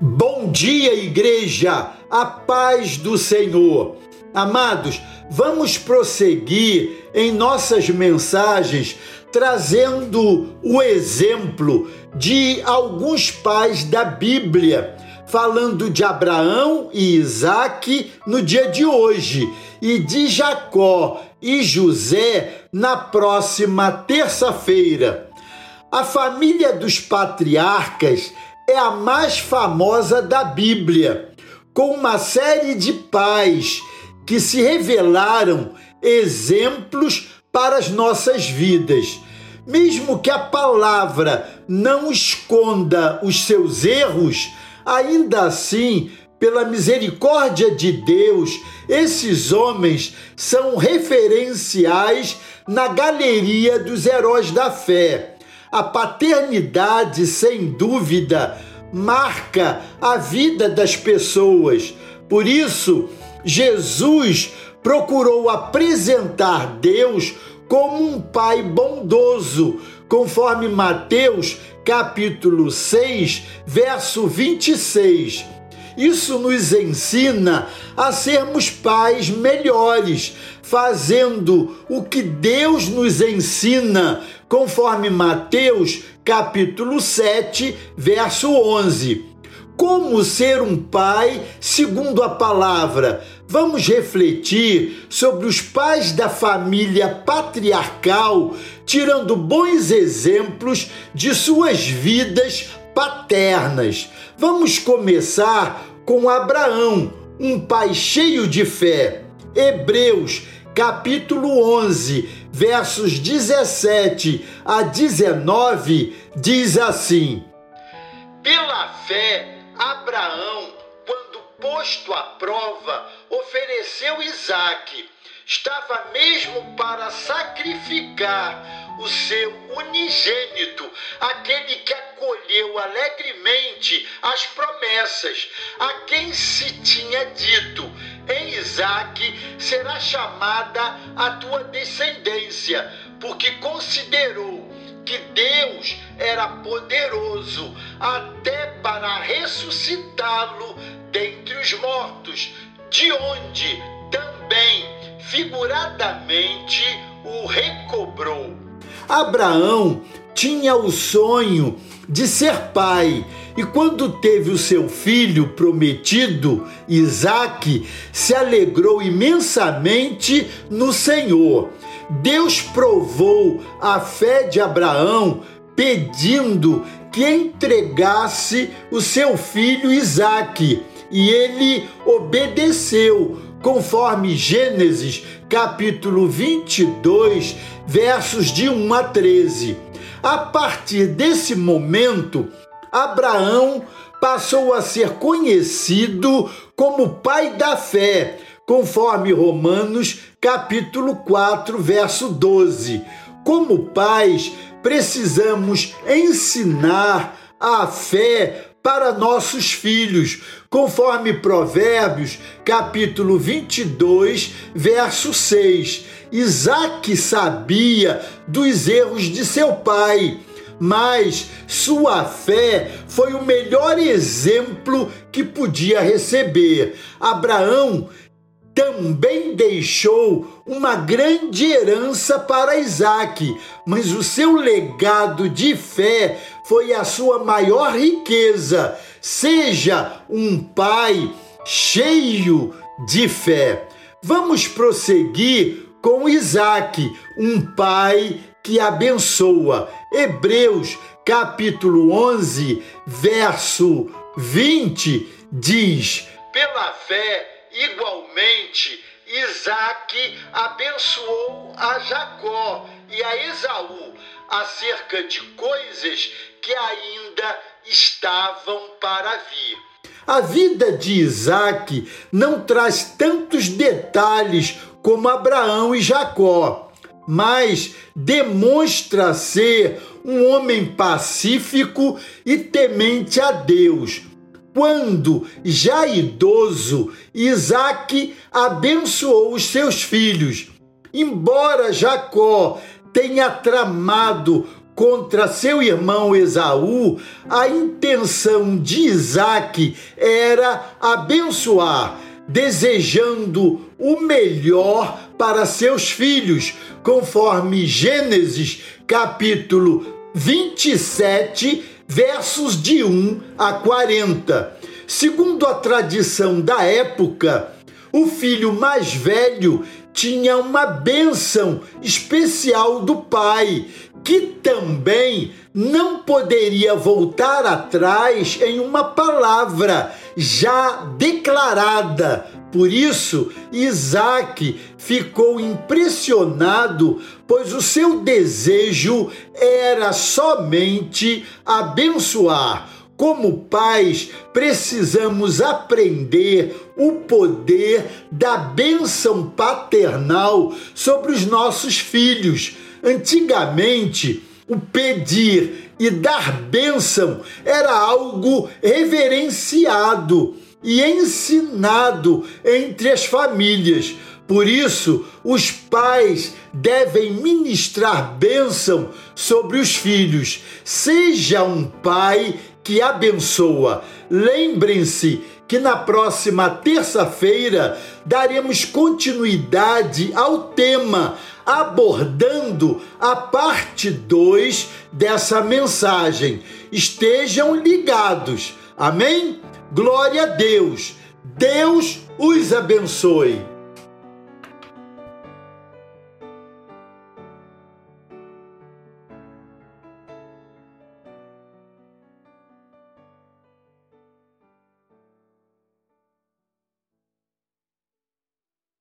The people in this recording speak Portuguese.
Bom dia, igreja, a paz do Senhor. Amados, vamos prosseguir em nossas mensagens trazendo o exemplo de alguns pais da Bíblia, falando de Abraão e Isaac no dia de hoje e de Jacó e José na próxima terça-feira. A família dos patriarcas é a mais famosa da Bíblia, com uma série de pais que se revelaram exemplos para as nossas vidas. Mesmo que a palavra não esconda os seus erros, ainda assim, pela misericórdia de Deus, esses homens são referenciais na galeria dos heróis da fé a paternidade, sem dúvida, marca a vida das pessoas. Por isso, Jesus procurou apresentar Deus como um pai bondoso, conforme Mateus capítulo 6, verso 26. Isso nos ensina a sermos pais melhores, fazendo o que Deus nos ensina, conforme Mateus capítulo 7, verso 11. Como ser um pai segundo a palavra? Vamos refletir sobre os pais da família patriarcal, tirando bons exemplos de suas vidas paternas. Vamos começar com Abraão, um pai cheio de fé. Hebreus capítulo 11, versos 17 a 19, diz assim: Pela fé, Abraão, quando posto à prova, ofereceu Isaque. Estava mesmo para sacrificar o seu unigênito, aquele que acolheu alegremente as promessas, a quem se tinha dito: em Isaac será chamada a tua descendência, porque considerou que Deus era poderoso até para ressuscitá-lo dentre os mortos, de onde também figuradamente o recobrou. Abraão tinha o sonho de ser pai. E quando teve o seu filho prometido, Isaque, se alegrou imensamente no Senhor. Deus provou a fé de Abraão, pedindo que entregasse o seu filho Isaque, e ele obedeceu, conforme Gênesis capítulo 22, versos de 1 a 13. A partir desse momento, Abraão passou a ser conhecido como pai da fé, conforme Romanos capítulo 4, verso 12. Como pais, precisamos ensinar a fé para nossos filhos, conforme Provérbios, capítulo 22, verso 6. Isaac sabia dos erros de seu pai, mas sua fé foi o melhor exemplo que podia receber. Abraão também deixou uma grande herança para Isaac, mas o seu legado de fé foi a sua maior riqueza. Seja um pai cheio de fé. Vamos prosseguir com Isaac, um pai que abençoa. Hebreus capítulo 11, verso 20 diz: Pela fé Igualmente, Isaac abençoou a Jacó e a Esaú acerca de coisas que ainda estavam para vir. A vida de Isaac não traz tantos detalhes como Abraão e Jacó, mas demonstra ser um homem pacífico e temente a Deus quando, já idoso, Isaac abençoou os seus filhos. Embora Jacó tenha tramado contra seu irmão Esaú, a intenção de Isaac era abençoar, desejando o melhor para seus filhos, conforme Gênesis capítulo 27, versos de 1 a 40. Segundo a tradição da época, o filho mais velho tinha uma bênção especial do pai, que também não poderia voltar atrás em uma palavra já declarada. Por isso, Isaac ficou impressionado, pois o seu desejo era somente abençoar como pais, precisamos aprender o poder da bênção paternal sobre os nossos filhos. Antigamente, o pedir e dar bênção era algo reverenciado e ensinado entre as famílias. Por isso, os pais devem ministrar bênção sobre os filhos. Seja um pai que abençoa. Lembrem-se que na próxima terça-feira daremos continuidade ao tema, abordando a parte 2 dessa mensagem. Estejam ligados. Amém? Glória a Deus. Deus os abençoe.